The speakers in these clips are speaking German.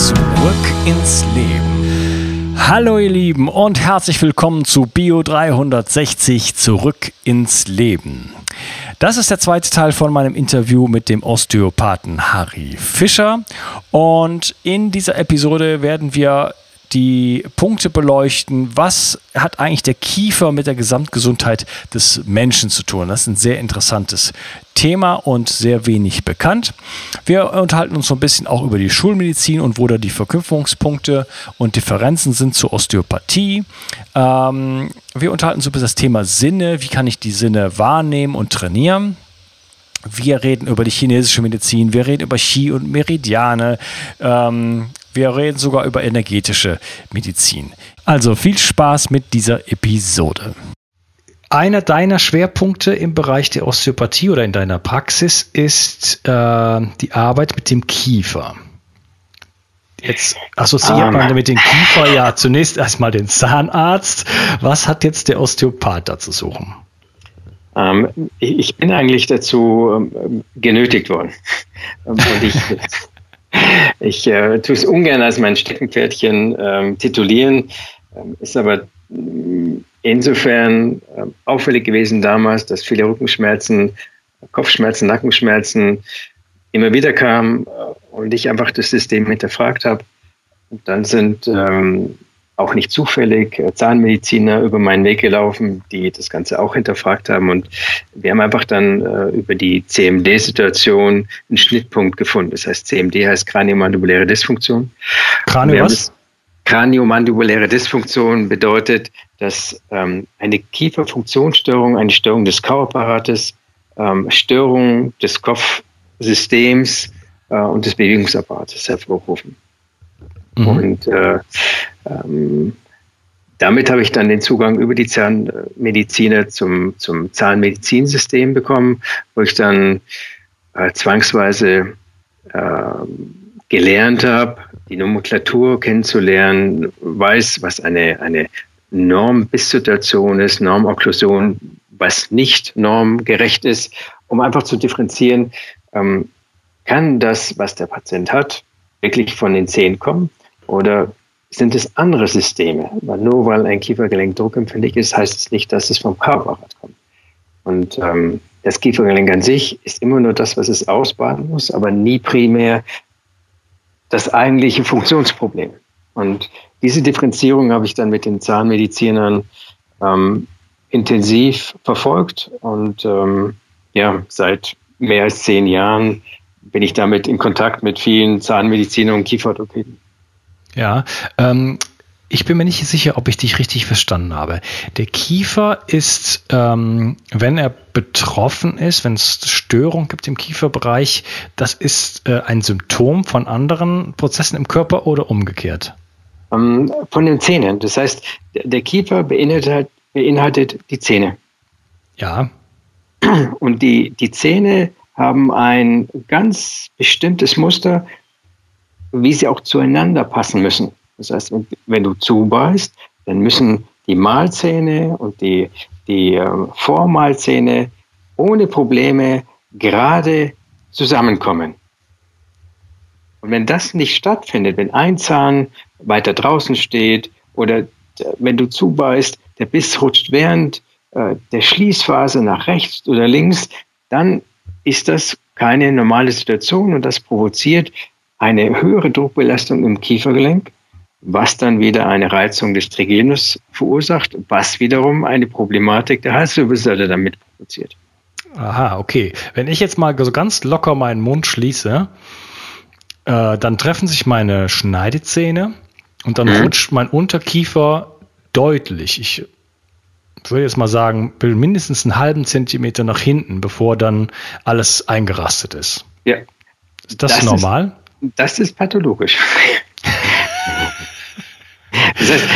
Zurück ins Leben. Hallo ihr Lieben und herzlich willkommen zu Bio 360 Zurück ins Leben. Das ist der zweite Teil von meinem Interview mit dem Osteopathen Harry Fischer. Und in dieser Episode werden wir die Punkte beleuchten, was hat eigentlich der Kiefer mit der Gesamtgesundheit des Menschen zu tun. Das ist ein sehr interessantes Thema und sehr wenig bekannt. Wir unterhalten uns so ein bisschen auch über die Schulmedizin und wo da die Verknüpfungspunkte und Differenzen sind zur Osteopathie. Ähm, wir unterhalten uns über das Thema Sinne, wie kann ich die Sinne wahrnehmen und trainieren. Wir reden über die chinesische Medizin, wir reden über Qi und Meridiane, ähm, wir reden sogar über energetische Medizin. Also viel Spaß mit dieser Episode. Einer deiner Schwerpunkte im Bereich der Osteopathie oder in deiner Praxis ist äh, die Arbeit mit dem Kiefer. Jetzt assoziiert um. man mit dem Kiefer ja zunächst erstmal den Zahnarzt. Was hat jetzt der Osteopath da zu suchen? Ähm, ich bin eigentlich dazu ähm, genötigt worden. Und ich ich äh, tue es ungern als mein Steckenpferdchen ähm, titulieren, ähm, ist aber mm, insofern äh, auffällig gewesen damals, dass viele Rückenschmerzen, Kopfschmerzen, Nackenschmerzen immer wieder kamen äh, und ich einfach das System hinterfragt habe. Und dann sind ähm, auch nicht zufällig äh, Zahnmediziner über meinen Weg gelaufen, die das Ganze auch hinterfragt haben. Und wir haben einfach dann äh, über die CMD-Situation einen Schnittpunkt gefunden. Das heißt, CMD heißt kraniomandibuläre Dysfunktion. Kranio was? Kraniomandibuläre Dysfunktion bedeutet, dass ähm, eine Kieferfunktionsstörung, eine Störung des Kauapparates, ähm, Störung des Kopfsystems äh, und des Bewegungsapparates hervorrufen. Mhm. Und äh, ähm, damit habe ich dann den Zugang über die Zahnmediziner zum, zum Zahnmedizinsystem bekommen, wo ich dann äh, zwangsweise äh, gelernt habe, die Nomenklatur kennenzulernen, weiß, was eine, eine Normbissituation ist, Normokklusion, was nicht normgerecht ist, um einfach zu differenzieren, ähm, kann das, was der Patient hat, wirklich von den Zähnen kommen oder sind es andere Systeme? Weil nur weil ein Kiefergelenk druckempfindlich ist, heißt es nicht, dass es vom Körperapparat kommt. Und ähm, das Kiefergelenk an sich ist immer nur das, was es ausbaden muss, aber nie primär das eigentliche Funktionsproblem. Und diese Differenzierung habe ich dann mit den Zahnmedizinern ähm, intensiv verfolgt und ähm, ja, seit mehr als zehn Jahren bin ich damit in Kontakt mit vielen Zahnmedizinern und Kieferorthopäden. Ja, ähm, ich bin mir nicht sicher, ob ich dich richtig verstanden habe. Der Kiefer ist, ähm, wenn er betroffen ist, wenn es Störung gibt im Kieferbereich, das ist äh, ein Symptom von anderen Prozessen im Körper oder umgekehrt? Ähm, von den Zähnen. Das heißt, der Kiefer beinhaltet, beinhaltet die Zähne. Ja. Und die, die Zähne haben ein ganz bestimmtes Muster, wie sie auch zueinander passen müssen. Das heißt, wenn, du zubeißt, dann müssen die Mahlzähne und die, die äh, Vormahlzähne ohne Probleme gerade zusammenkommen. Und wenn das nicht stattfindet, wenn ein Zahn weiter draußen steht oder wenn du zubeißt, der Biss rutscht während äh, der Schließphase nach rechts oder links, dann ist das keine normale Situation und das provoziert eine höhere Druckbelastung im Kiefergelenk, was dann wieder eine Reizung des Trigeminus verursacht, was wiederum eine Problematik der Halswirbelsäule damit provoziert. Aha, okay. Wenn ich jetzt mal so ganz locker meinen Mund schließe, äh, dann treffen sich meine Schneidezähne und dann mhm. rutscht mein Unterkiefer deutlich. Ich würde jetzt mal sagen, mindestens einen halben Zentimeter nach hinten, bevor dann alles eingerastet ist. Ja. Ist das, das normal? Das ist pathologisch. Das heißt,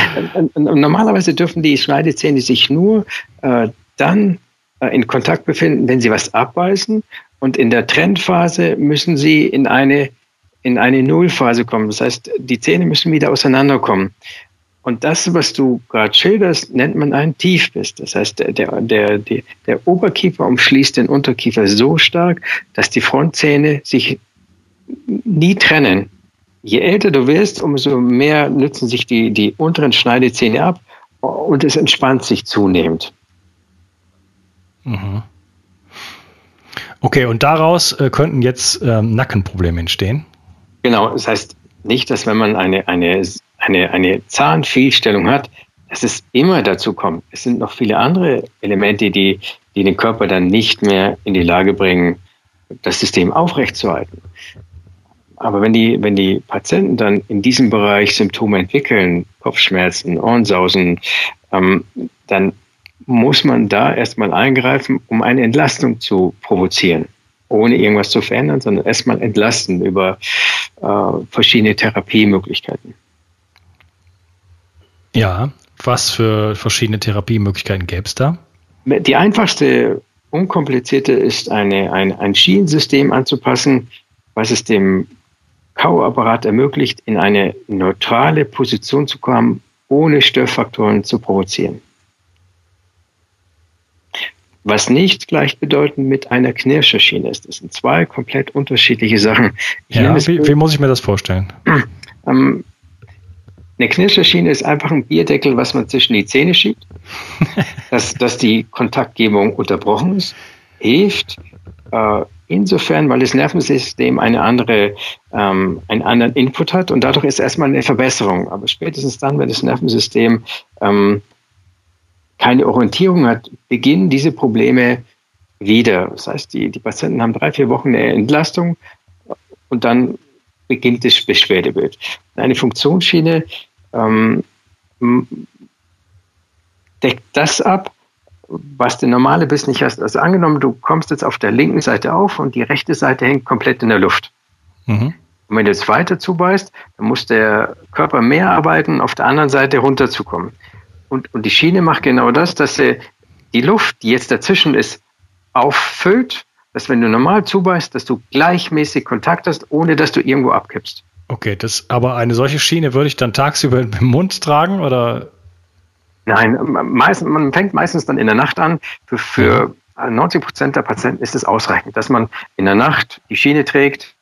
normalerweise dürfen die Schneidezähne sich nur äh, dann äh, in Kontakt befinden, wenn sie was abbeißen. Und in der Trendphase müssen sie in eine, in eine Nullphase kommen. Das heißt, die Zähne müssen wieder auseinanderkommen. Und das, was du gerade schilderst, nennt man einen Tiefbiss. Das heißt, der, der, der, der Oberkiefer umschließt den Unterkiefer so stark, dass die Frontzähne sich nie trennen. Je älter du wirst, umso mehr nützen sich die, die unteren Schneidezähne ab und es entspannt sich zunehmend. Mhm. Okay, und daraus äh, könnten jetzt ähm, Nackenprobleme entstehen? Genau, das heißt nicht, dass wenn man eine, eine, eine, eine Zahnfehlstellung hat, dass es immer dazu kommt. Es sind noch viele andere Elemente, die, die den Körper dann nicht mehr in die Lage bringen, das System aufrechtzuerhalten. Aber wenn die, wenn die Patienten dann in diesem Bereich Symptome entwickeln, Kopfschmerzen, Ohrensausen, ähm, dann muss man da erstmal eingreifen, um eine Entlastung zu provozieren, ohne irgendwas zu verändern, sondern erstmal entlasten über äh, verschiedene Therapiemöglichkeiten. Ja, was für verschiedene Therapiemöglichkeiten gäbe es da? Die einfachste, unkomplizierte ist, eine, ein, ein Schienensystem anzupassen, was es dem Kauapparat ermöglicht, in eine neutrale Position zu kommen, ohne Störfaktoren zu provozieren. Was nicht gleichbedeutend mit einer Knirscherschiene ist. Das sind zwei komplett unterschiedliche Sachen. ja, wie, wie, muss ich mir das vorstellen? Ähm, eine Knirscherschiene ist einfach ein Bierdeckel, was man zwischen die Zähne schiebt, dass, dass die Kontaktgebung unterbrochen ist, hilft äh, insofern, weil das Nervensystem eine andere, ähm, einen anderen Input hat und dadurch ist erstmal eine Verbesserung. Aber spätestens dann, wenn das Nervensystem ähm, keine Orientierung hat, beginnen diese Probleme wieder. Das heißt, die, die Patienten haben drei, vier Wochen eine Entlastung und dann beginnt das Beschwerdebild. Eine Funktionsschiene ähm, deckt das ab, was der normale Biss nicht hast. Also angenommen, du kommst jetzt auf der linken Seite auf und die rechte Seite hängt komplett in der Luft. Mhm. Und wenn du jetzt weiter zubeißt, dann muss der Körper mehr arbeiten, auf der anderen Seite runterzukommen. Und, und die Schiene macht genau das, dass sie die Luft, die jetzt dazwischen ist, auffüllt, dass wenn du normal zubeißt, dass du gleichmäßig Kontakt hast, ohne dass du irgendwo abkippst. Okay, das, aber eine solche Schiene würde ich dann tagsüber im Mund tragen oder? Nein, meist, man fängt meistens dann in der Nacht an. Für, für 90 Prozent der Patienten ist es ausreichend, dass man in der Nacht die Schiene trägt,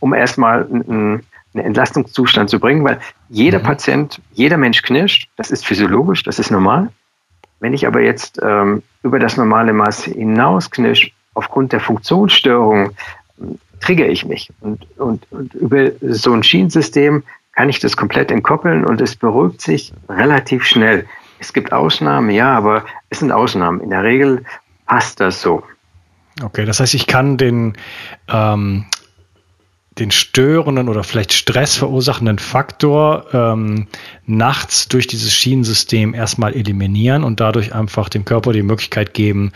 um erstmal einen, einen Entlastungszustand zu bringen, weil jeder mhm. Patient, jeder Mensch knirscht, das ist physiologisch, das ist normal. Wenn ich aber jetzt ähm, über das normale Maß hinaus knirsch, aufgrund der Funktionsstörung, trigger ich mich. Und, und, und über so ein Schienensystem kann ich das komplett entkoppeln und es beruhigt sich relativ schnell. Es gibt Ausnahmen, ja, aber es sind Ausnahmen. In der Regel passt das so. Okay, das heißt, ich kann den ähm, den störenden oder vielleicht Stress verursachenden Faktor ähm, nachts durch dieses Schienensystem erstmal eliminieren und dadurch einfach dem Körper die Möglichkeit geben,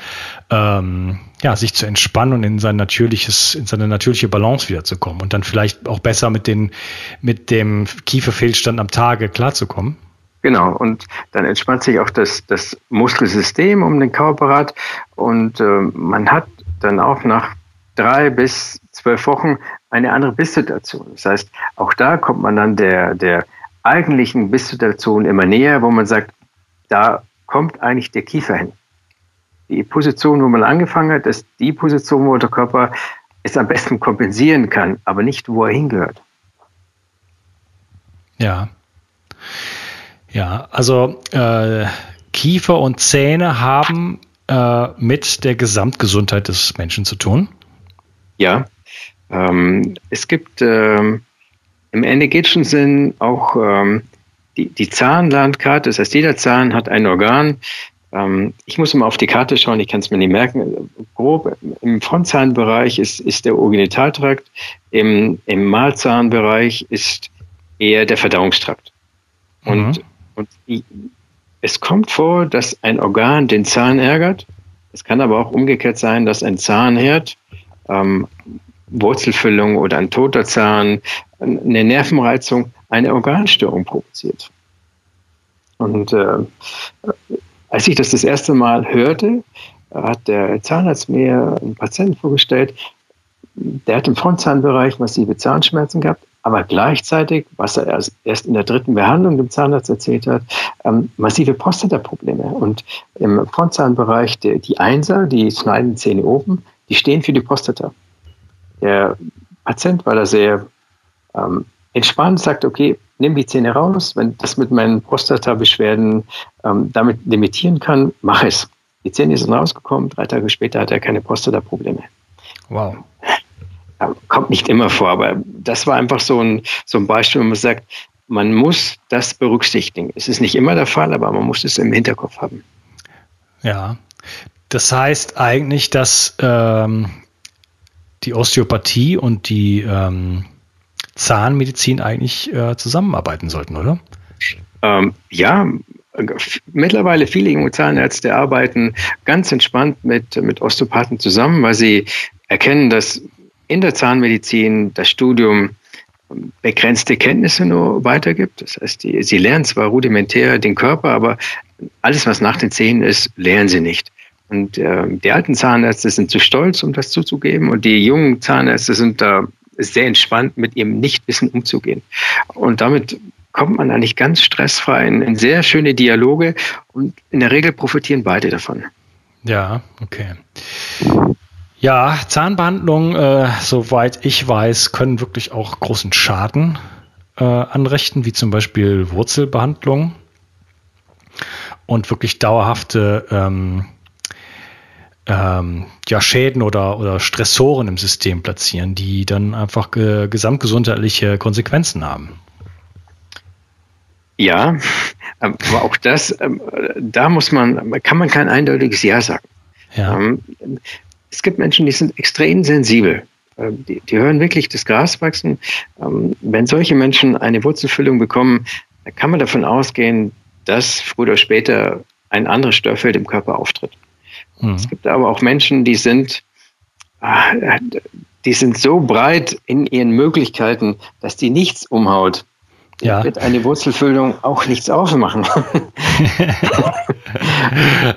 ähm, ja, sich zu entspannen und in sein natürliches, in seine natürliche Balance wiederzukommen und dann vielleicht auch besser mit den, mit dem Kieferfehlstand am Tage klarzukommen. Genau, und dann entspannt sich auch das, das Muskelsystem um den Kauapparat und äh, man hat dann auch nach drei bis zwölf Wochen eine andere Bisssituation. Das heißt, auch da kommt man dann der, der eigentlichen Bisssituation immer näher, wo man sagt, da kommt eigentlich der Kiefer hin. Die Position, wo man angefangen hat, ist die Position, wo der Körper es am besten kompensieren kann, aber nicht, wo er hingehört. Ja. Ja, also äh, Kiefer und Zähne haben äh, mit der Gesamtgesundheit des Menschen zu tun. Ja, ähm, es gibt ähm, im energetischen Sinn auch ähm, die, die Zahnlandkarte, das heißt, jeder Zahn hat ein Organ. Ähm, ich muss immer auf die Karte schauen, ich kann es mir nicht merken. Grob im Frontzahnbereich ist, ist der Urogenitaltrakt, im, im Mahlzahnbereich ist eher der Verdauungstrakt. Und, mhm. und es kommt vor, dass ein Organ den Zahn ärgert. Es kann aber auch umgekehrt sein, dass ein Zahnherd ähm, Wurzelfüllung oder ein toter Zahn, eine Nervenreizung eine Organstörung provoziert. Und äh, als ich das das erste Mal hörte, hat der Zahnarzt mir einen Patienten vorgestellt, der hat im Frontzahnbereich massive Zahnschmerzen gehabt, aber gleichzeitig, was er erst in der dritten Behandlung dem Zahnarzt erzählt hat, ähm, massive Prostata-Probleme. Und im Frontzahnbereich die, die Einser, die schneidenden Zähne oben, die stehen für die Prostata. Der Patient war da sehr ähm, entspannt, sagt, okay, nimm die Zähne raus, wenn das mit meinen Prostata-Beschwerden ähm, damit limitieren kann, mach es. Die Zähne sind rausgekommen, drei Tage später hat er keine Prostata-Probleme. Wow kommt nicht immer vor, aber das war einfach so ein, so ein Beispiel, wo man sagt, man muss das berücksichtigen. Es ist nicht immer der Fall, aber man muss es im Hinterkopf haben. Ja, das heißt eigentlich, dass ähm, die Osteopathie und die ähm, Zahnmedizin eigentlich äh, zusammenarbeiten sollten, oder? Ähm, ja, mittlerweile viele junge Zahnärzte arbeiten ganz entspannt mit, mit Osteopathen zusammen, weil sie erkennen, dass in der Zahnmedizin das Studium begrenzte Kenntnisse nur weitergibt. Das heißt, die, sie lernen zwar rudimentär den Körper, aber alles, was nach den Zähnen ist, lernen sie nicht. Und äh, die alten Zahnärzte sind zu stolz, um das zuzugeben, und die jungen Zahnärzte sind da sehr entspannt, mit ihrem Nichtwissen umzugehen. Und damit kommt man eigentlich ganz stressfrei in, in sehr schöne Dialoge und in der Regel profitieren beide davon. Ja, okay. Ja, Zahnbehandlungen, äh, soweit ich weiß, können wirklich auch großen Schaden äh, anrichten, wie zum Beispiel Wurzelbehandlung und wirklich dauerhafte ähm, ähm, ja, Schäden oder, oder Stressoren im System platzieren, die dann einfach ge gesamtgesundheitliche Konsequenzen haben. Ja, aber auch das, ähm, da muss man, kann man kein eindeutiges Ja sagen. Ja. Ähm, es gibt Menschen, die sind extrem sensibel. Ähm, die, die hören wirklich das Gras wachsen. Ähm, wenn solche Menschen eine Wurzelfüllung bekommen, kann man davon ausgehen, dass früher oder später ein anderes Störfeld im Körper auftritt. Mhm. Es gibt aber auch Menschen, die sind, ah, die sind so breit in ihren Möglichkeiten, dass die nichts umhaut ja. wird eine Wurzelfüllung auch nichts aufmachen.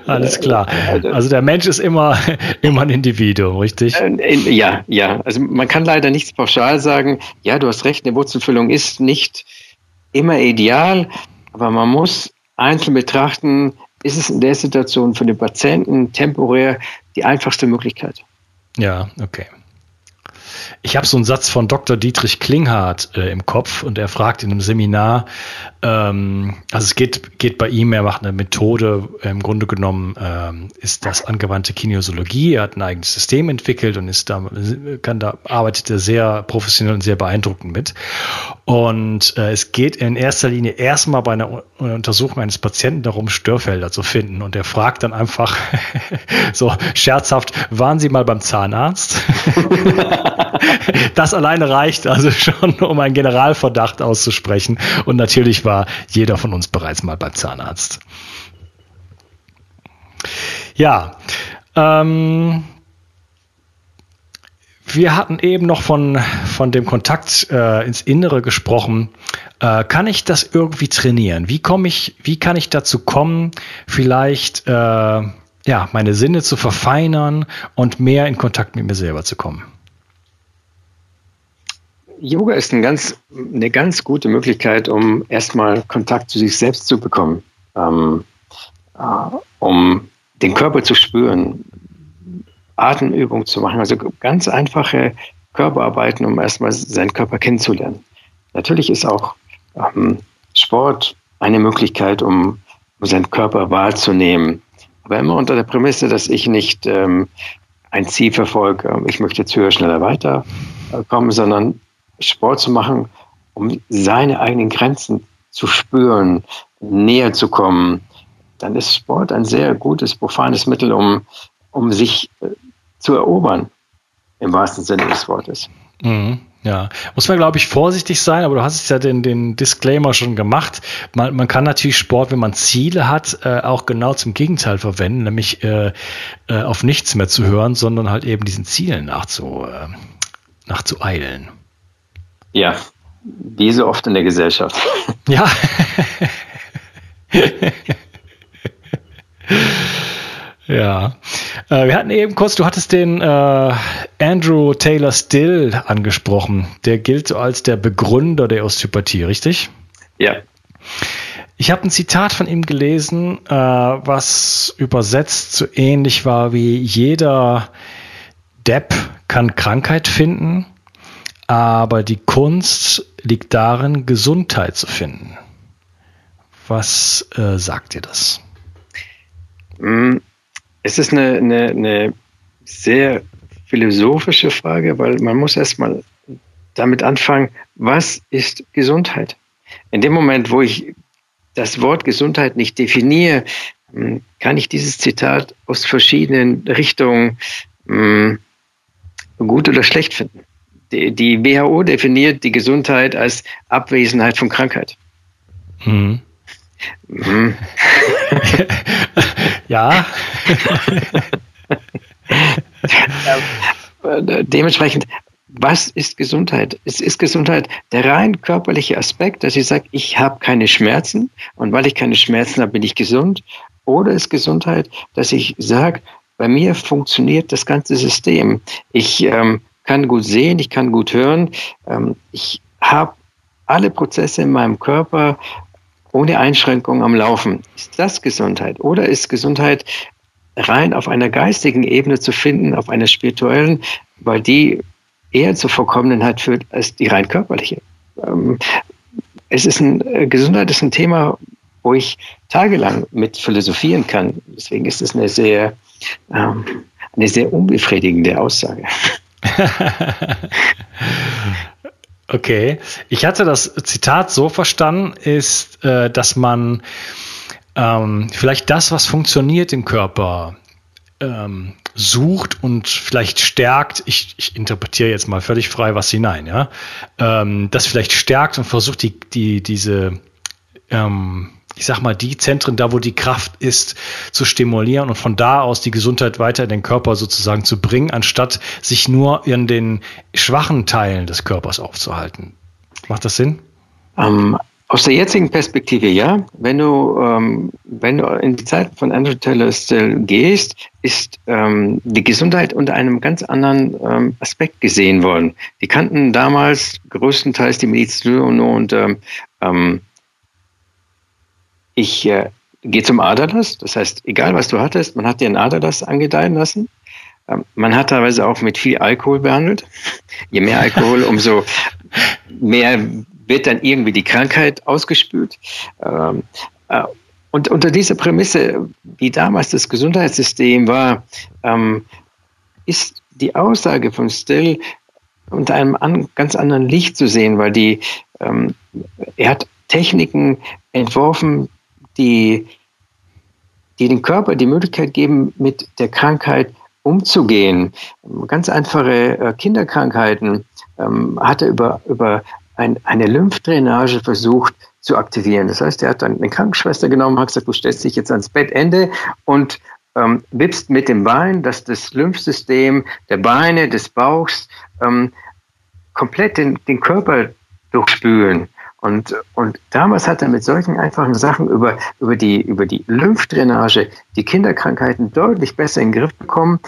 Alles klar. Also der Mensch ist immer, immer ein Individuum, richtig? Äh, ja, ja. Also man kann leider nichts pauschal sagen. Ja, du hast recht, eine Wurzelfüllung ist nicht immer ideal, aber man muss einzeln betrachten, ist es in der Situation für den Patienten temporär die einfachste Möglichkeit. Ja, okay. Ich habe so einen Satz von Dr. Dietrich Klinghardt äh, im Kopf und er fragt in einem Seminar, ähm, also es geht, geht bei ihm, er macht eine Methode, im Grunde genommen ähm, ist das angewandte Kinesiologie, er hat ein eigenes System entwickelt und ist da, kann da, arbeitet er sehr professionell und sehr beeindruckend mit. Und äh, es geht in erster Linie erstmal bei einer Untersuchung eines Patienten darum, Störfelder zu finden. Und er fragt dann einfach so scherzhaft, waren Sie mal beim Zahnarzt? das alleine reicht also schon, um einen Generalverdacht auszusprechen. Und natürlich war jeder von uns bereits mal beim Zahnarzt. Ja, ähm, wir hatten eben noch von, von dem Kontakt äh, ins Innere gesprochen. Äh, kann ich das irgendwie trainieren? Wie komme ich, wie kann ich dazu kommen, vielleicht äh, ja, meine Sinne zu verfeinern und mehr in Kontakt mit mir selber zu kommen? Yoga ist ein ganz, eine ganz gute Möglichkeit, um erstmal Kontakt zu sich selbst zu bekommen, ähm, äh, um den Körper zu spüren, Atemübungen zu machen, also ganz einfache Körperarbeiten, um erstmal seinen Körper kennenzulernen. Natürlich ist auch ähm, Sport eine Möglichkeit, um, um, seinen Körper wahrzunehmen, aber immer unter der Prämisse, dass ich nicht ähm, ein Ziel verfolge, ich möchte jetzt höher, schneller weiterkommen, sondern Sport zu machen, um seine eigenen Grenzen zu spüren, näher zu kommen, dann ist Sport ein sehr gutes, profanes Mittel, um, um sich äh, zu erobern, im wahrsten Sinne des Wortes. Mhm. Ja, muss man, glaube ich, vorsichtig sein, aber du hast ja den, den Disclaimer schon gemacht. Man, man kann natürlich Sport, wenn man Ziele hat, äh, auch genau zum Gegenteil verwenden, nämlich äh, äh, auf nichts mehr zu hören, sondern halt eben diesen Zielen nachzu, äh, nachzueilen. Ja, wie so oft in der Gesellschaft. Ja. ja. Äh, wir hatten eben kurz, du hattest den äh, Andrew Taylor Still angesprochen. Der gilt so als der Begründer der Osteopathie, richtig? Ja. Ich habe ein Zitat von ihm gelesen, äh, was übersetzt so ähnlich war wie jeder Depp kann Krankheit finden, aber die Kunst liegt darin, Gesundheit zu finden. Was äh, sagt dir das? Mm, es ist eine, eine, eine sehr philosophische Frage, weil man muss erstmal damit anfangen, was ist Gesundheit? In dem Moment, wo ich das Wort Gesundheit nicht definiere, mm, kann ich dieses Zitat aus verschiedenen Richtungen mh, mm, gut oder schlecht finden. Die, die, WHO definiert die Gesundheit als Abwesenheit von Krankheit. Mhm. Mhm. ja. Dementsprechend, was ist Gesundheit? Es ist Gesundheit der rein körperliche Aspekt, dass ich sage, ich habe keine Schmerzen und weil ich keine Schmerzen habe, bin ich gesund. Oder ist Gesundheit, dass ich sage, bei mir funktioniert das ganze System. Ich ähm, kann gut sehen, ich kann gut hören, ähm, ich habe alle Prozesse in meinem Körper ohne Einschränkung am Laufen. Ist das Gesundheit? Oder ist Gesundheit rein auf einer geistigen Ebene zu finden, auf einer spirituellen, weil die eher zur Vollkommenheit führt als die rein körperliche? Ähm, es ist ein, äh, Gesundheit ist ein Thema, wo ich tagelang mit philosophieren kann. Deswegen ist es eine sehr, ähm, eine sehr unbefriedigende Aussage. Okay, ich hatte das Zitat so verstanden, ist, äh, dass man ähm, vielleicht das, was funktioniert im Körper, ähm, sucht und vielleicht stärkt, ich, ich, interpretiere jetzt mal völlig frei was hinein, ja, ähm, das vielleicht stärkt und versucht die, die, diese ähm, ich sag mal, die Zentren, da wo die Kraft ist, zu stimulieren und von da aus die Gesundheit weiter in den Körper sozusagen zu bringen, anstatt sich nur in den schwachen Teilen des Körpers aufzuhalten. Macht das Sinn? Ähm, aus der jetzigen Perspektive ja. Wenn du, ähm, wenn du in die Zeit von Andrew Taylor Still gehst, ist ähm, die Gesundheit unter einem ganz anderen ähm, Aspekt gesehen worden. Die kannten damals größtenteils die Medizin und ähm, ähm ich äh, gehe zum Aderlass, das heißt, egal was du hattest, man hat dir einen Aderlass angedeihen lassen. Ähm, man hat teilweise auch mit viel Alkohol behandelt. Je mehr Alkohol, umso mehr wird dann irgendwie die Krankheit ausgespült. Ähm, äh, und unter dieser Prämisse, wie damals das Gesundheitssystem war, ähm, ist die Aussage von Still unter einem an, ganz anderen Licht zu sehen, weil die, ähm, er hat Techniken entworfen, die, die den Körper die Möglichkeit geben, mit der Krankheit umzugehen. Ganz einfache äh, Kinderkrankheiten ähm, hat er über, über ein, eine Lymphdrainage versucht zu aktivieren. Das heißt, er hat dann eine Krankenschwester genommen, hat gesagt, du stellst dich jetzt ans Bettende und ähm, wippst mit dem Bein, dass das Lymphsystem der Beine, des Bauchs ähm, komplett den, den Körper durchspülen. Und, und damals hat er mit solchen einfachen Sachen über, über, die, über die Lymphdrainage die Kinderkrankheiten deutlich besser in den Griff bekommen,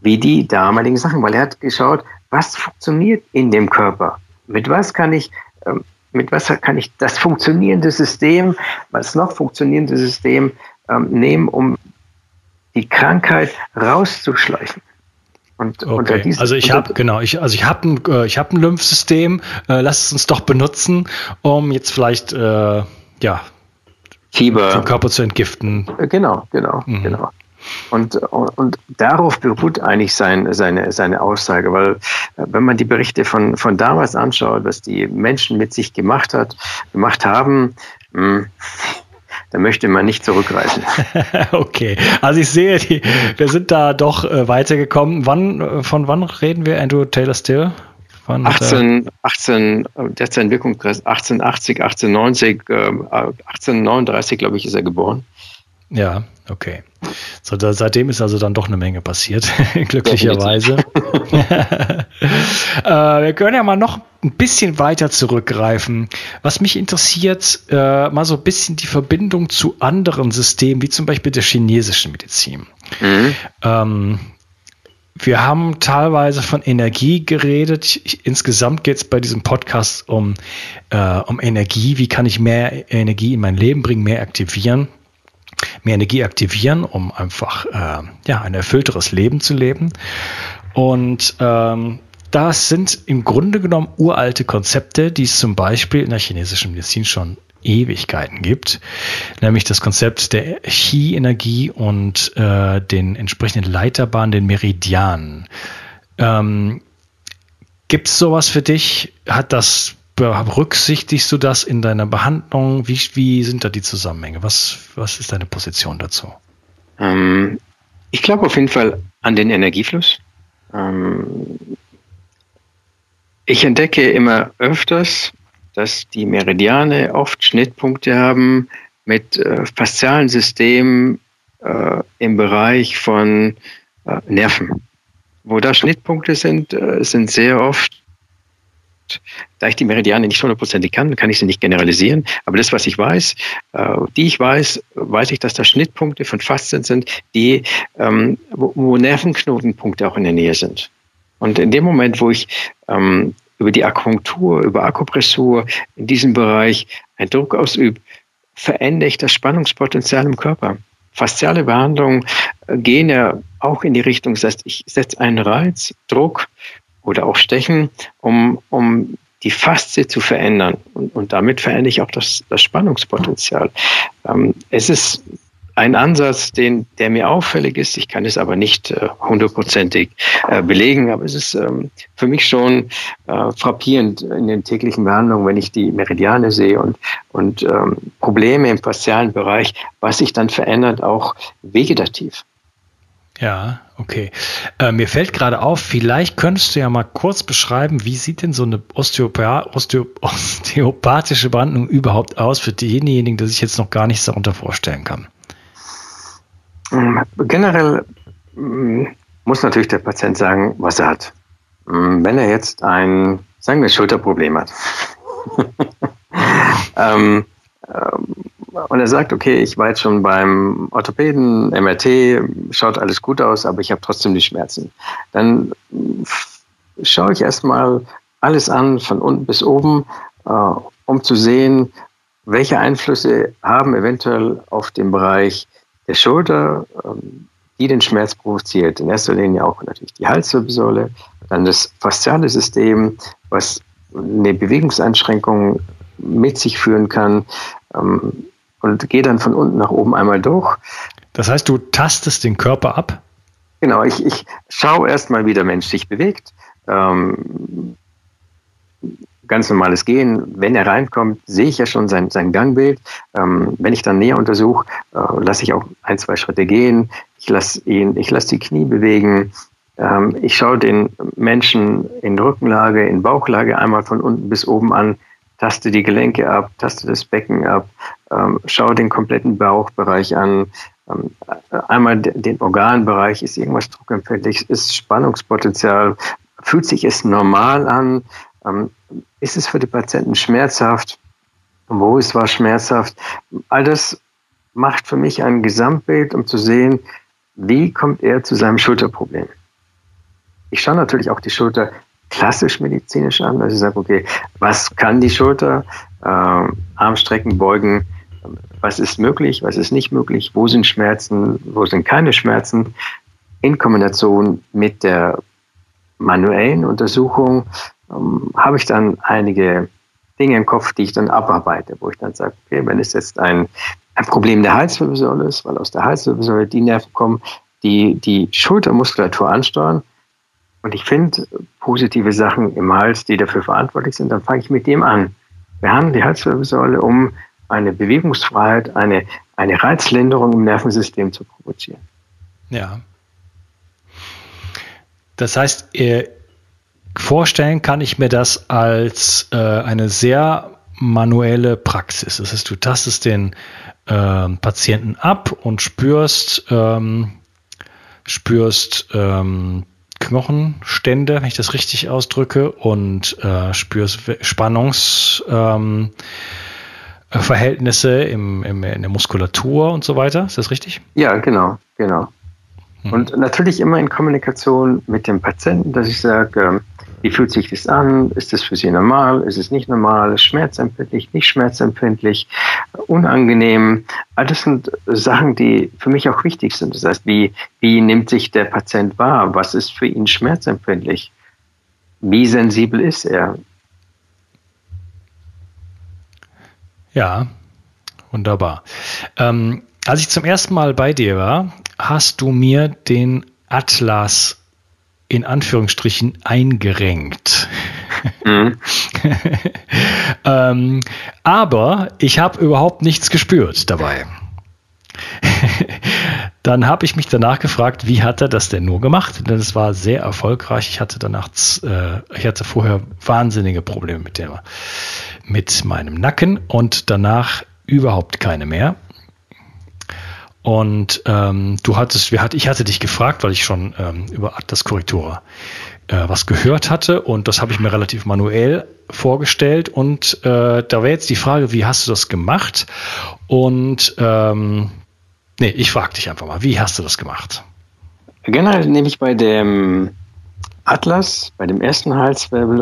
wie die damaligen Sachen, weil er hat geschaut, was funktioniert in dem Körper. Mit was kann ich, ähm, mit was kann ich das funktionierende System, das noch funktionierende System ähm, nehmen, um die Krankheit rauszuschleichen. Und okay. Diesen, also ich habe genau, ich also ich habe ein äh, ich habe ein Lymphsystem. Äh, lass es uns doch benutzen, um jetzt vielleicht äh, ja Fieber den Körper zu entgiften. Äh, genau, genau, mhm. genau. Und, und darauf beruht eigentlich sein, seine, seine Aussage, weil äh, wenn man die Berichte von, von damals anschaut, was die Menschen mit sich gemacht hat, gemacht haben, mh, hm, da möchte man nicht zurückreisen. okay, also ich sehe, die, wir sind da doch äh, weitergekommen. Wann, äh, von wann reden wir, Andrew Taylor Still? Wann 18, 18, der hat seine Wirkung 1880, 1890, äh, 1839, glaube ich, ist er geboren. Ja, okay. So, da, seitdem ist also dann doch eine Menge passiert, glücklicherweise. äh, wir können ja mal noch ein bisschen weiter zurückgreifen. Was mich interessiert, äh, mal so ein bisschen die Verbindung zu anderen Systemen, wie zum Beispiel der chinesischen Medizin. Mhm. Ähm, wir haben teilweise von Energie geredet. Insgesamt geht es bei diesem Podcast um, äh, um Energie. Wie kann ich mehr Energie in mein Leben bringen, mehr aktivieren? Mehr Energie aktivieren, um einfach äh, ja, ein erfüllteres Leben zu leben. Und ähm, das sind im Grunde genommen uralte Konzepte, die es zum Beispiel in der chinesischen Medizin schon Ewigkeiten gibt, nämlich das Konzept der Chi-Energie und äh, den entsprechenden Leiterbahnen, den Meridianen. Ähm, Gibt es sowas für dich? Hat das berücksichtigst du das in deiner Behandlung? Wie, wie sind da die Zusammenhänge? Was, was ist deine Position dazu? Ähm, ich glaube auf jeden Fall an den Energiefluss. Ähm, ich entdecke immer öfters, dass die Meridiane oft Schnittpunkte haben mit äh, faszialen Systemen äh, im Bereich von äh, Nerven. Wo da Schnittpunkte sind, äh, sind sehr oft da ich die Meridiane nicht hundertprozentig kann, kann ich sie nicht generalisieren. Aber das, was ich weiß, äh, die ich weiß, weiß ich, dass da Schnittpunkte von Faszien sind, die, ähm, wo, Nervenknotenpunkte auch in der Nähe sind. Und in dem Moment, wo ich ähm, über die Akupunktur, über Akupressur in diesem Bereich einen Druck ausübe, verändere ich das Spannungspotenzial im Körper. Fasziale Behandlungen äh, gehen ja auch in die Richtung, das heißt, ich setze einen Reiz, Druck oder auch Stechen, um, um die Faszie zu verändern. Und, und damit verändere ich auch das, das Spannungspotenzial. Ähm, es ist ein Ansatz, den, der mir auffällig ist. Ich kann es aber nicht äh, hundertprozentig äh, belegen, aber es ist ähm, für mich schon äh, frappierend in den täglichen Behandlungen, wenn ich die Meridiane sehe und, und ähm, Probleme im faszialen Bereich, was sich dann verändert, auch vegetativ. Ja, okay. Äh, mir fällt gerade auf, vielleicht könntest du ja mal kurz beschreiben, wie sieht denn so eine Osteopa Osteo osteopathische Behandlung überhaupt aus für diejenigen, die sich jetzt noch gar nichts darunter vorstellen kann? Mm, generell mm, muss natürlich der Patient sagen, was er hat. Mm, wenn er jetzt ein, sagen wir, Schulterproblem hat, ähm, ähm, und er sagt, okay, ich war jetzt schon beim Orthopäden, MRT, schaut alles gut aus, aber ich habe trotzdem die Schmerzen. Dann schaue ich erstmal alles an, von unten bis oben, äh, um zu sehen, welche Einflüsse haben eventuell auf den Bereich der Schulter, ähm, die den Schmerz provoziert. In erster Linie auch natürlich die Halswirbelsäule, dann das fasziale System, was eine Bewegungseinschränkung mit sich führen kann. Ähm, und gehe dann von unten nach oben einmal durch. Das heißt, du tastest den Körper ab? Genau, ich, ich schaue erstmal, wie der Mensch sich bewegt. Ähm, ganz normales Gehen. Wenn er reinkommt, sehe ich ja schon sein, sein Gangbild. Ähm, wenn ich dann näher untersuche, äh, lasse ich auch ein, zwei Schritte gehen. Ich lasse ihn, ich lasse die Knie bewegen. Ähm, ich schaue den Menschen in Rückenlage, in Bauchlage einmal von unten bis oben an taste die Gelenke ab, taste das Becken ab, ähm, schau den kompletten Bauchbereich an, ähm, einmal den Organbereich, ist irgendwas druckempfindlich, ist Spannungspotenzial, fühlt sich es normal an, ähm, ist es für die Patienten schmerzhaft, wo es war schmerzhaft. All das macht für mich ein Gesamtbild, um zu sehen, wie kommt er zu seinem Schulterproblem. Ich schaue natürlich auch die Schulter klassisch medizinisch an. Also ich sage, okay, was kann die Schulter? Äh, Armstrecken, Beugen, was ist möglich, was ist nicht möglich, wo sind Schmerzen, wo sind keine Schmerzen, in Kombination mit der manuellen Untersuchung ähm, habe ich dann einige Dinge im Kopf, die ich dann abarbeite, wo ich dann sage, okay, wenn es jetzt ein, ein Problem der Halswirbelsäule ist, weil aus der Halswirbelsäule die Nerven kommen, die die Schultermuskulatur ansteuern, und ich finde positive Sachen im Hals, die dafür verantwortlich sind, dann fange ich mit dem an. Wir haben die Halswirbelsäule, um eine Bewegungsfreiheit, eine, eine Reizlinderung im Nervensystem zu provozieren. Ja. Das heißt, äh, vorstellen kann ich mir das als äh, eine sehr manuelle Praxis. Das heißt, du tastest den äh, Patienten ab und spürst, ähm, spürst ähm, Knochenstände, wenn ich das richtig ausdrücke, und äh, spürst Spannungsverhältnisse ähm, im, im, in der Muskulatur und so weiter. Ist das richtig? Ja, genau, genau. Hm. Und natürlich immer in Kommunikation mit dem Patienten, dass ich sage, ähm, wie fühlt sich das an? Ist das für Sie normal? Ist es nicht normal? Schmerzempfindlich, nicht schmerzempfindlich? Unangenehm? All das sind Sachen, die für mich auch wichtig sind. Das heißt, wie, wie nimmt sich der Patient wahr? Was ist für ihn schmerzempfindlich? Wie sensibel ist er? Ja, wunderbar. Ähm, als ich zum ersten Mal bei dir war, hast du mir den Atlas in Anführungsstrichen eingerenkt. Mhm. ähm, aber ich habe überhaupt nichts gespürt dabei. Dann habe ich mich danach gefragt, wie hat er das denn nur gemacht? Denn es war sehr erfolgreich. Ich hatte danach, äh, ich hatte vorher wahnsinnige Probleme mit der, mit meinem Nacken und danach überhaupt keine mehr. Und ähm, du hattest, wir hat, ich hatte dich gefragt, weil ich schon ähm, über Atlas Korrektura äh, was gehört hatte und das habe ich mir relativ manuell vorgestellt. Und äh, da wäre jetzt die Frage, wie hast du das gemacht? Und ähm, nee, ich frage dich einfach mal, wie hast du das gemacht? Generell nehme ich bei dem Atlas, bei dem ersten Halswirbel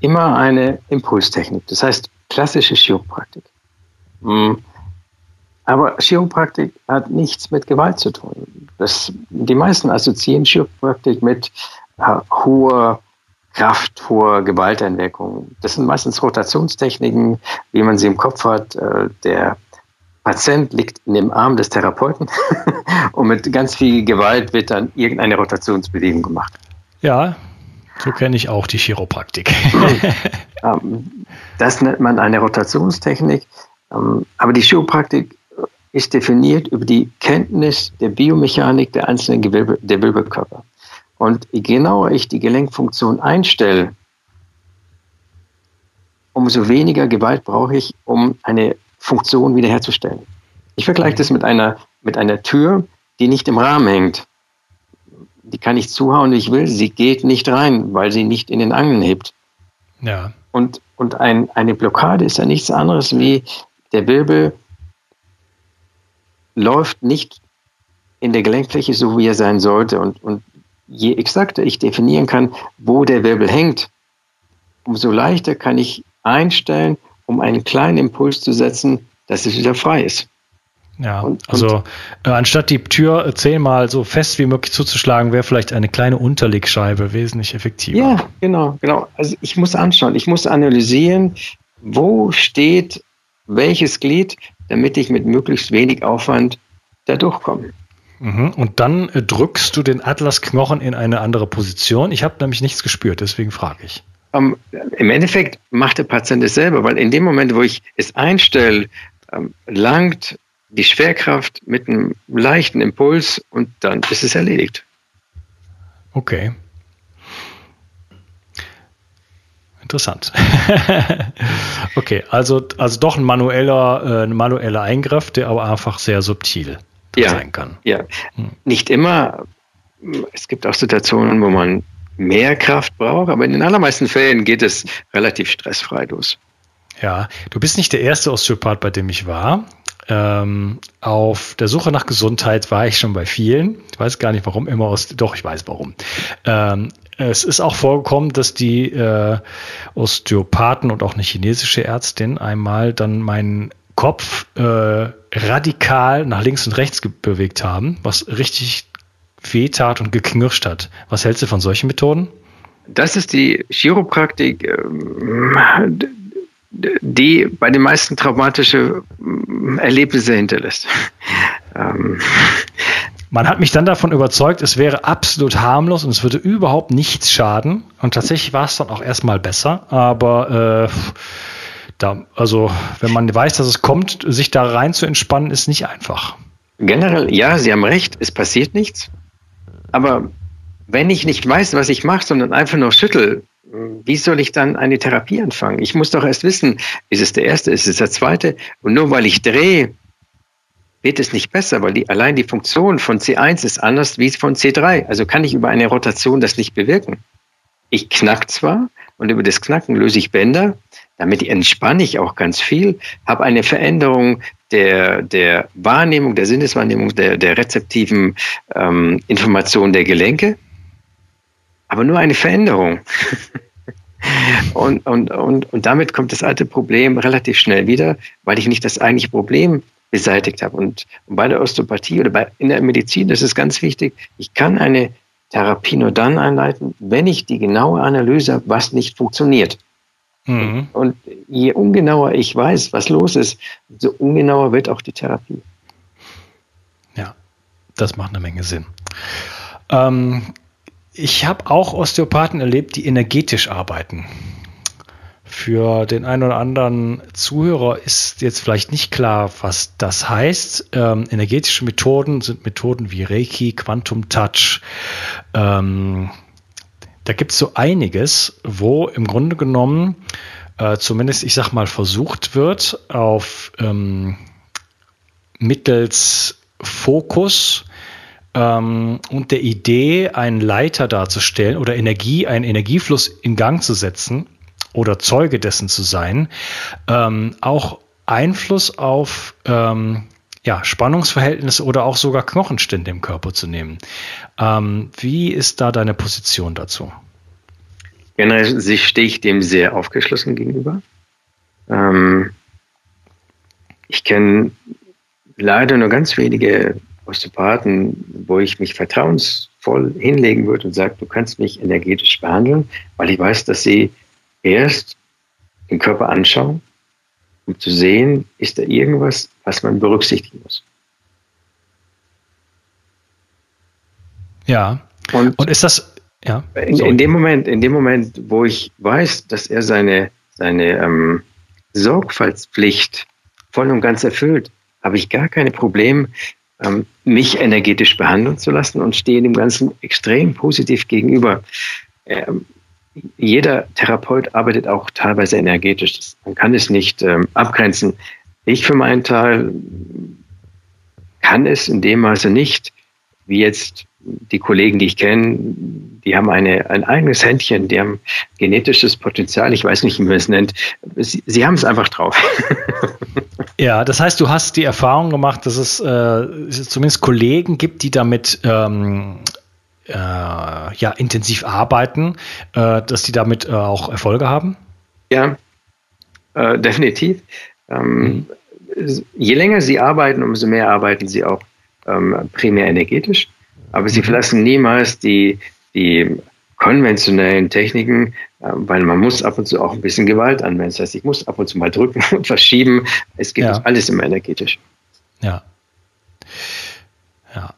immer eine Impulstechnik. Das heißt klassische Chiropraktik. Hm aber Chiropraktik hat nichts mit Gewalt zu tun. Das, die meisten assoziieren Chiropraktik mit äh, hoher Kraft, hoher Gewalteinwirkung. Das sind meistens Rotationstechniken, wie man sie im Kopf hat. Äh, der Patient liegt in dem Arm des Therapeuten und mit ganz viel Gewalt wird dann irgendeine Rotationsbewegung gemacht. Ja, so kenne ich auch die Chiropraktik. Ähm, das nennt man eine Rotationstechnik. Ähm, aber die Chiropraktik ist definiert über die Kenntnis der Biomechanik der einzelnen Gewebe, der Wirbelkörper. Und je genauer ich die Gelenkfunktion einstelle, umso weniger Gewalt brauche ich, um eine Funktion wiederherzustellen. Ich vergleiche das mit einer, mit einer Tür, die nicht im Rahmen hängt. Die kann ich zuhauen, wie ich will. Sie geht nicht rein, weil sie nicht in den Angeln hebt. Ja. Und, und ein, eine Blockade ist ja nichts anderes wie der Wirbel läuft nicht in der Gelenkfläche so, wie er sein sollte. Und, und je exakter ich definieren kann, wo der Wirbel hängt, umso leichter kann ich einstellen, um einen kleinen Impuls zu setzen, dass es wieder frei ist. Ja, und, also äh, anstatt die Tür zehnmal so fest wie möglich zuzuschlagen, wäre vielleicht eine kleine Unterlegscheibe wesentlich effektiver. Ja, genau, genau. Also ich muss anschauen, ich muss analysieren, wo steht welches Glied, damit ich mit möglichst wenig Aufwand da durchkomme. Mhm. Und dann äh, drückst du den Atlasknochen in eine andere Position. Ich habe nämlich nichts gespürt, deswegen frage ich. Um, ähm, Im Endeffekt macht der Patient es selber, weil in dem Moment, wo ich es einstelle, ähm, langt die Schwerkraft mit einem leichten Impuls und dann ist es erledigt. Okay. Interessant. okay, also, also doch ein manueller, äh, ein manueller Eingriff, der aber einfach sehr subtil ja, sein kann. Ja, hm. nicht immer. Es gibt auch Situationen, wo man mehr Kraft braucht, aber in den allermeisten Fällen geht es relativ stressfrei los. Ja, du bist nicht der erste Osteopath, bei dem ich war. Ähm, auf der Suche nach Gesundheit war ich schon bei vielen. Ich weiß gar nicht warum, immer aus, doch, ich weiß warum. Ähm, es ist auch vorgekommen, dass die äh, Osteopathen und auch eine chinesische Ärztin einmal dann meinen Kopf äh, radikal nach links und rechts bewegt haben, was richtig wehtat und geknirscht hat. Was hältst du von solchen Methoden? Das ist die Chiropraktik, ähm, die bei den meisten traumatische ähm, Erlebnisse hinterlässt. Ähm, man hat mich dann davon überzeugt, es wäre absolut harmlos und es würde überhaupt nichts schaden. Und tatsächlich war es dann auch erstmal besser. Aber äh, da, also, wenn man weiß, dass es kommt, sich da rein zu entspannen, ist nicht einfach. Generell, ja, Sie haben recht, es passiert nichts. Aber wenn ich nicht weiß, was ich mache, sondern einfach nur schüttel, wie soll ich dann eine Therapie anfangen? Ich muss doch erst wissen, ist es der erste, ist es der zweite? Und nur weil ich drehe, wird es nicht besser, weil die, allein die Funktion von C1 ist anders wie von C3. Also kann ich über eine Rotation das nicht bewirken. Ich knack zwar und über das Knacken löse ich Bänder, damit entspanne ich auch ganz viel, habe eine Veränderung der, der Wahrnehmung, der Sinneswahrnehmung, der, der rezeptiven ähm, Information der Gelenke, aber nur eine Veränderung. und, und, und, und damit kommt das alte Problem relativ schnell wieder, weil ich nicht das eigentliche Problem beseitigt habe. Und, und bei der Osteopathie oder bei, in der Medizin, das ist ganz wichtig, ich kann eine Therapie nur dann einleiten, wenn ich die genaue Analyse habe, was nicht funktioniert. Mhm. Und je ungenauer ich weiß, was los ist, so ungenauer wird auch die Therapie. Ja, das macht eine Menge Sinn. Ähm, ich habe auch Osteopathen erlebt, die energetisch arbeiten. Für den einen oder anderen Zuhörer ist jetzt vielleicht nicht klar, was das heißt. Ähm, energetische Methoden sind Methoden wie Reiki, Quantum Touch. Ähm, da gibt es so einiges, wo im Grunde genommen äh, zumindest, ich sag mal, versucht wird, auf ähm, mittels Fokus ähm, und der Idee, einen Leiter darzustellen oder Energie, einen Energiefluss in Gang zu setzen oder Zeuge dessen zu sein, ähm, auch Einfluss auf ähm, ja, Spannungsverhältnisse oder auch sogar Knochenstände im Körper zu nehmen. Ähm, wie ist da deine Position dazu? Generell stehe ich dem sehr aufgeschlossen gegenüber. Ähm, ich kenne leider nur ganz wenige Osteopathen, wo ich mich vertrauensvoll hinlegen würde und sage, du kannst mich energetisch behandeln, weil ich weiß, dass sie erst den Körper anschauen, um zu sehen, ist da irgendwas, was man berücksichtigen muss. Ja. Und, und ist das, ja. In, in, dem Moment, in dem Moment, wo ich weiß, dass er seine, seine ähm, Sorgfaltspflicht voll und ganz erfüllt, habe ich gar keine Probleme, ähm, mich energetisch behandeln zu lassen und stehe dem Ganzen extrem positiv gegenüber. Ähm, jeder Therapeut arbeitet auch teilweise energetisch. Das, man kann es nicht ähm, abgrenzen. Ich für meinen Teil kann es in dem Maße nicht, wie jetzt die Kollegen, die ich kenne, die haben eine, ein eigenes Händchen, die haben genetisches Potenzial, ich weiß nicht, wie man es nennt. Sie, sie haben es einfach drauf. Ja, das heißt, du hast die Erfahrung gemacht, dass es äh, zumindest Kollegen gibt, die damit ähm, äh, ja, intensiv arbeiten, äh, dass die damit äh, auch Erfolge haben? Ja, äh, definitiv. Ähm, mhm. Je länger sie arbeiten, umso mehr arbeiten sie auch ähm, primär energetisch. Aber sie mhm. verlassen niemals die, die konventionellen Techniken, äh, weil man muss ab und zu auch ein bisschen Gewalt anwenden. Das heißt, ich muss ab und zu mal drücken und verschieben. Es geht ja. alles immer energetisch. Ja. Ja.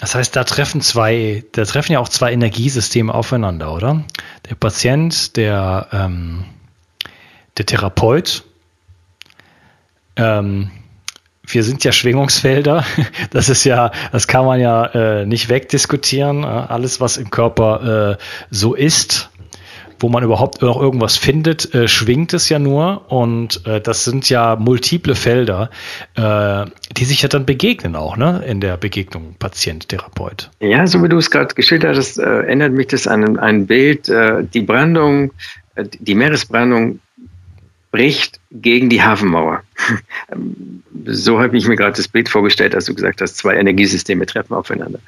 Das heißt, da treffen zwei, da treffen ja auch zwei Energiesysteme aufeinander, oder? Der Patient, der, ähm, der Therapeut, ähm, wir sind ja Schwingungsfelder. Das ist ja, das kann man ja äh, nicht wegdiskutieren. Alles, was im Körper äh, so ist, wo man überhaupt noch irgendwas findet, äh, schwingt es ja nur. Und äh, das sind ja multiple Felder, äh, die sich ja dann begegnen auch, ne? In der Begegnung Patient-Therapeut. Ja, so wie du es gerade geschildert hast, äh, erinnert mich das an ein Bild. die Brandung, die Meeresbrandung bricht gegen die Hafenmauer. so habe ich mir gerade das Bild vorgestellt, als du gesagt hast, zwei Energiesysteme treffen aufeinander.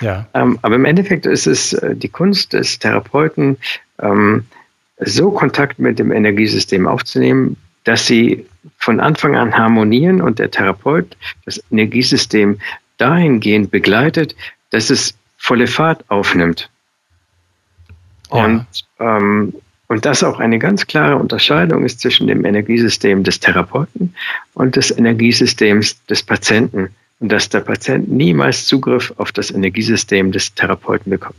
Ja. Ähm, aber im Endeffekt ist es äh, die Kunst des Therapeuten, ähm, so Kontakt mit dem Energiesystem aufzunehmen, dass sie von Anfang an harmonieren und der Therapeut das Energiesystem dahingehend begleitet, dass es volle Fahrt aufnimmt. Ja. Und ähm, und das auch eine ganz klare Unterscheidung ist zwischen dem Energiesystem des Therapeuten und des Energiesystems des Patienten. Und dass der Patient niemals Zugriff auf das Energiesystem des Therapeuten bekommt.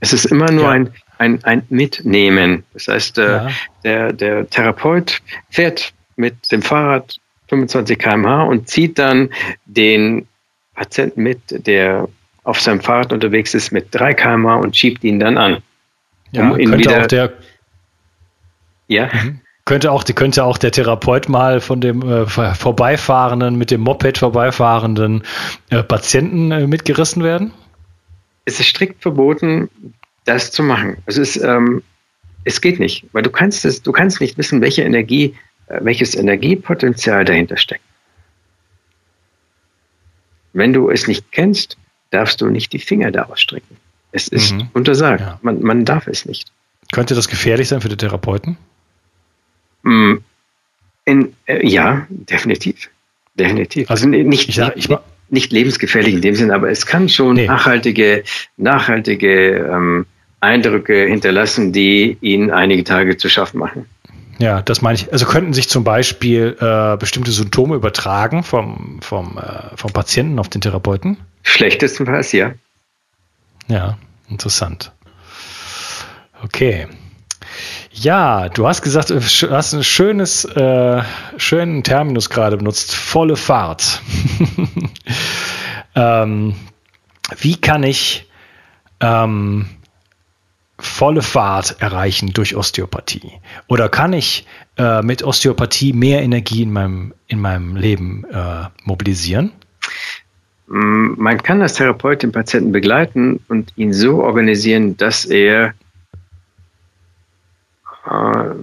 Es ist immer nur ja. ein, ein, ein Mitnehmen. Das heißt, äh, ja. der, der Therapeut fährt mit dem Fahrrad 25 km/h und zieht dann den Patienten mit, der auf seinem Fahrrad unterwegs ist, mit 3 km/h und schiebt ihn dann an. Ja, um könnte wieder, auch der ja. Mhm. Könnte auch, könnte auch der Therapeut mal von dem äh, vorbeifahrenden, mit dem Moped vorbeifahrenden äh, Patienten äh, mitgerissen werden? Es ist strikt verboten, das zu machen. Es ist, ähm, es geht nicht, weil du kannst es, du kannst nicht wissen, welche Energie, äh, welches Energiepotenzial dahinter steckt. Wenn du es nicht kennst, darfst du nicht die Finger daraus strecken. Es ist mhm. untersagt. Ja. Man, man darf es nicht. Könnte das gefährlich sein für die Therapeuten? Mm, in, äh, ja, definitiv. Definitiv. Also nicht, ich, nicht, ich, nicht lebensgefährlich in dem Sinn, aber es kann schon nee. nachhaltige, nachhaltige ähm, Eindrücke hinterlassen, die ihnen einige Tage zu schaffen machen. Ja, das meine ich. Also könnten sich zum Beispiel äh, bestimmte Symptome übertragen vom, vom, äh, vom Patienten auf den Therapeuten? Schlechtestenfalls, ja. Ja, interessant. Okay. Ja, du hast gesagt, du hast ein schönes, äh, schönen Terminus gerade benutzt, volle Fahrt. ähm, wie kann ich ähm, volle Fahrt erreichen durch Osteopathie? Oder kann ich äh, mit Osteopathie mehr Energie in meinem, in meinem Leben äh, mobilisieren? Mm, man kann als Therapeut den Patienten begleiten und ihn so organisieren, dass er äh,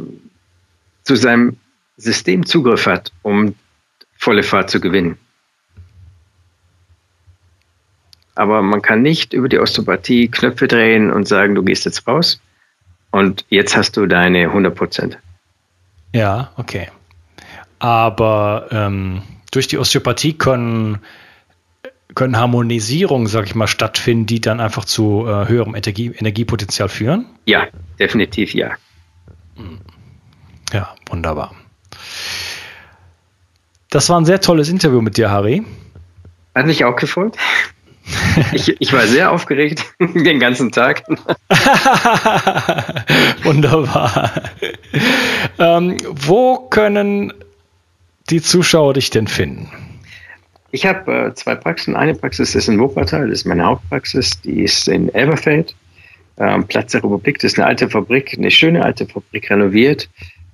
zu seinem System Zugriff hat, um volle Fahrt zu gewinnen. Aber man kann nicht über die Osteopathie Knöpfe drehen und sagen, du gehst jetzt raus und jetzt hast du deine 100 Prozent. Ja, okay. Aber ähm, durch die Osteopathie können, können Harmonisierungen, sag ich mal, stattfinden, die dann einfach zu äh, höherem Energie, Energiepotenzial führen? Ja, definitiv ja. Ja, wunderbar. Das war ein sehr tolles Interview mit dir, Harry. Hat mich auch gefreut. Ich, ich war sehr aufgeregt den ganzen Tag. Wunderbar. Ähm, wo können die Zuschauer dich denn finden? Ich habe äh, zwei Praxen. Eine Praxis ist in Wuppertal, das ist meine Hauptpraxis. Die ist in Elberfeld ähm, Platz der Republik. Das ist eine alte Fabrik, eine schöne alte Fabrik renoviert.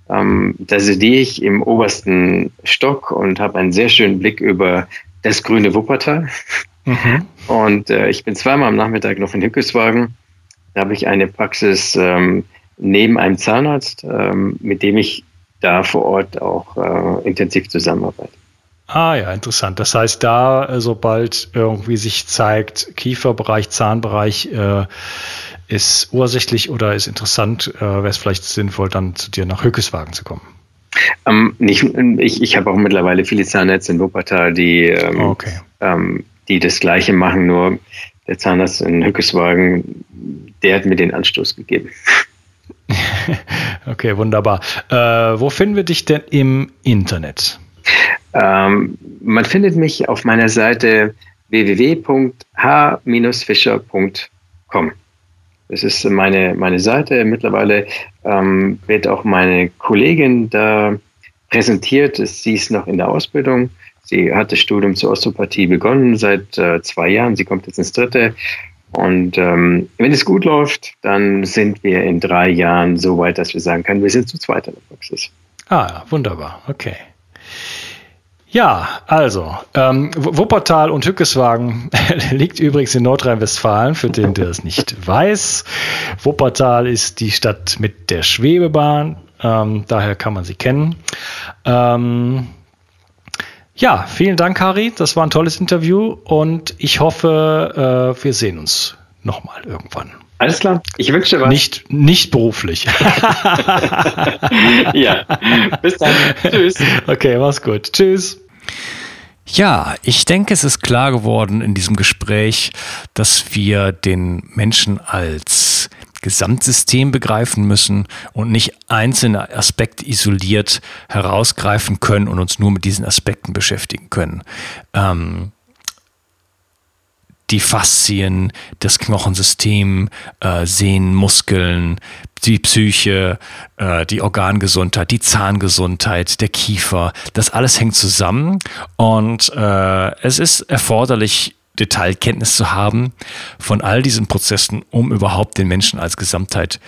Ähm, da sediere ich im obersten Stock und habe einen sehr schönen Blick über das grüne Wuppertal. Mhm. Und äh, ich bin zweimal am Nachmittag noch in Hückeswagen. Da habe ich eine Praxis ähm, neben einem Zahnarzt, ähm, mit dem ich da vor Ort auch äh, intensiv zusammenarbeite. Ah ja, interessant. Das heißt, da, äh, sobald irgendwie sich zeigt, Kieferbereich, Zahnbereich, äh, ist ursächlich oder ist interessant, äh, wäre es vielleicht sinnvoll, dann zu dir nach Höckeswagen zu kommen? Ähm, nicht, ich ich habe auch mittlerweile viele Zahnärzte in Wuppertal, die, ähm, okay. ähm, die das Gleiche machen, nur der Zahnarzt in Höckeswagen, der hat mir den Anstoß gegeben. okay, wunderbar. Äh, wo finden wir dich denn im Internet? Ähm, man findet mich auf meiner Seite www.h-fischer.com. Das ist meine, meine Seite. Mittlerweile ähm, wird auch meine Kollegin da präsentiert. Sie ist noch in der Ausbildung. Sie hat das Studium zur Osteopathie begonnen seit äh, zwei Jahren. Sie kommt jetzt ins dritte. Und ähm, wenn es gut läuft, dann sind wir in drei Jahren so weit, dass wir sagen können, wir sind zu zweit in der Praxis. Ah, wunderbar. Okay. Ja, also, ähm, Wuppertal und Hückeswagen liegt übrigens in Nordrhein-Westfalen, für den, der es nicht weiß. Wuppertal ist die Stadt mit der Schwebebahn, ähm, daher kann man sie kennen. Ähm, ja, vielen Dank, Harry. Das war ein tolles Interview und ich hoffe, äh, wir sehen uns nochmal irgendwann. Alles klar, ich wünsche dir was. Nicht, nicht beruflich. ja, bis dann. Tschüss. Okay, mach's gut. Tschüss. Ja, ich denke, es ist klar geworden in diesem Gespräch, dass wir den Menschen als Gesamtsystem begreifen müssen und nicht einzelne Aspekte isoliert herausgreifen können und uns nur mit diesen Aspekten beschäftigen können. Ähm, die Faszien, das Knochensystem, äh, Sehnen, Muskeln, die Psyche, äh, die Organgesundheit, die Zahngesundheit, der Kiefer, das alles hängt zusammen und äh, es ist erforderlich, Detailkenntnis zu haben von all diesen Prozessen, um überhaupt den Menschen als Gesamtheit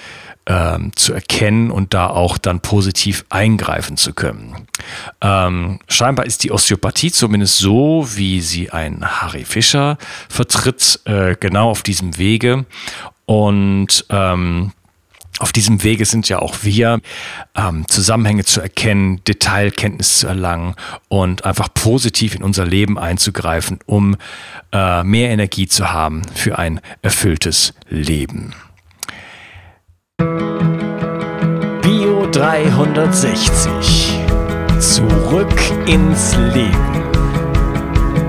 ähm, zu erkennen und da auch dann positiv eingreifen zu können. Ähm, scheinbar ist die Osteopathie zumindest so, wie sie ein Harry Fischer vertritt, äh, genau auf diesem Wege. Und ähm, auf diesem Wege sind ja auch wir, ähm, Zusammenhänge zu erkennen, Detailkenntnis zu erlangen und einfach positiv in unser Leben einzugreifen, um äh, mehr Energie zu haben für ein erfülltes Leben. Bio 360. Zurück ins Leben.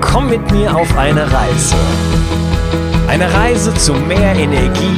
Komm mit mir auf eine Reise. Eine Reise zu mehr Energie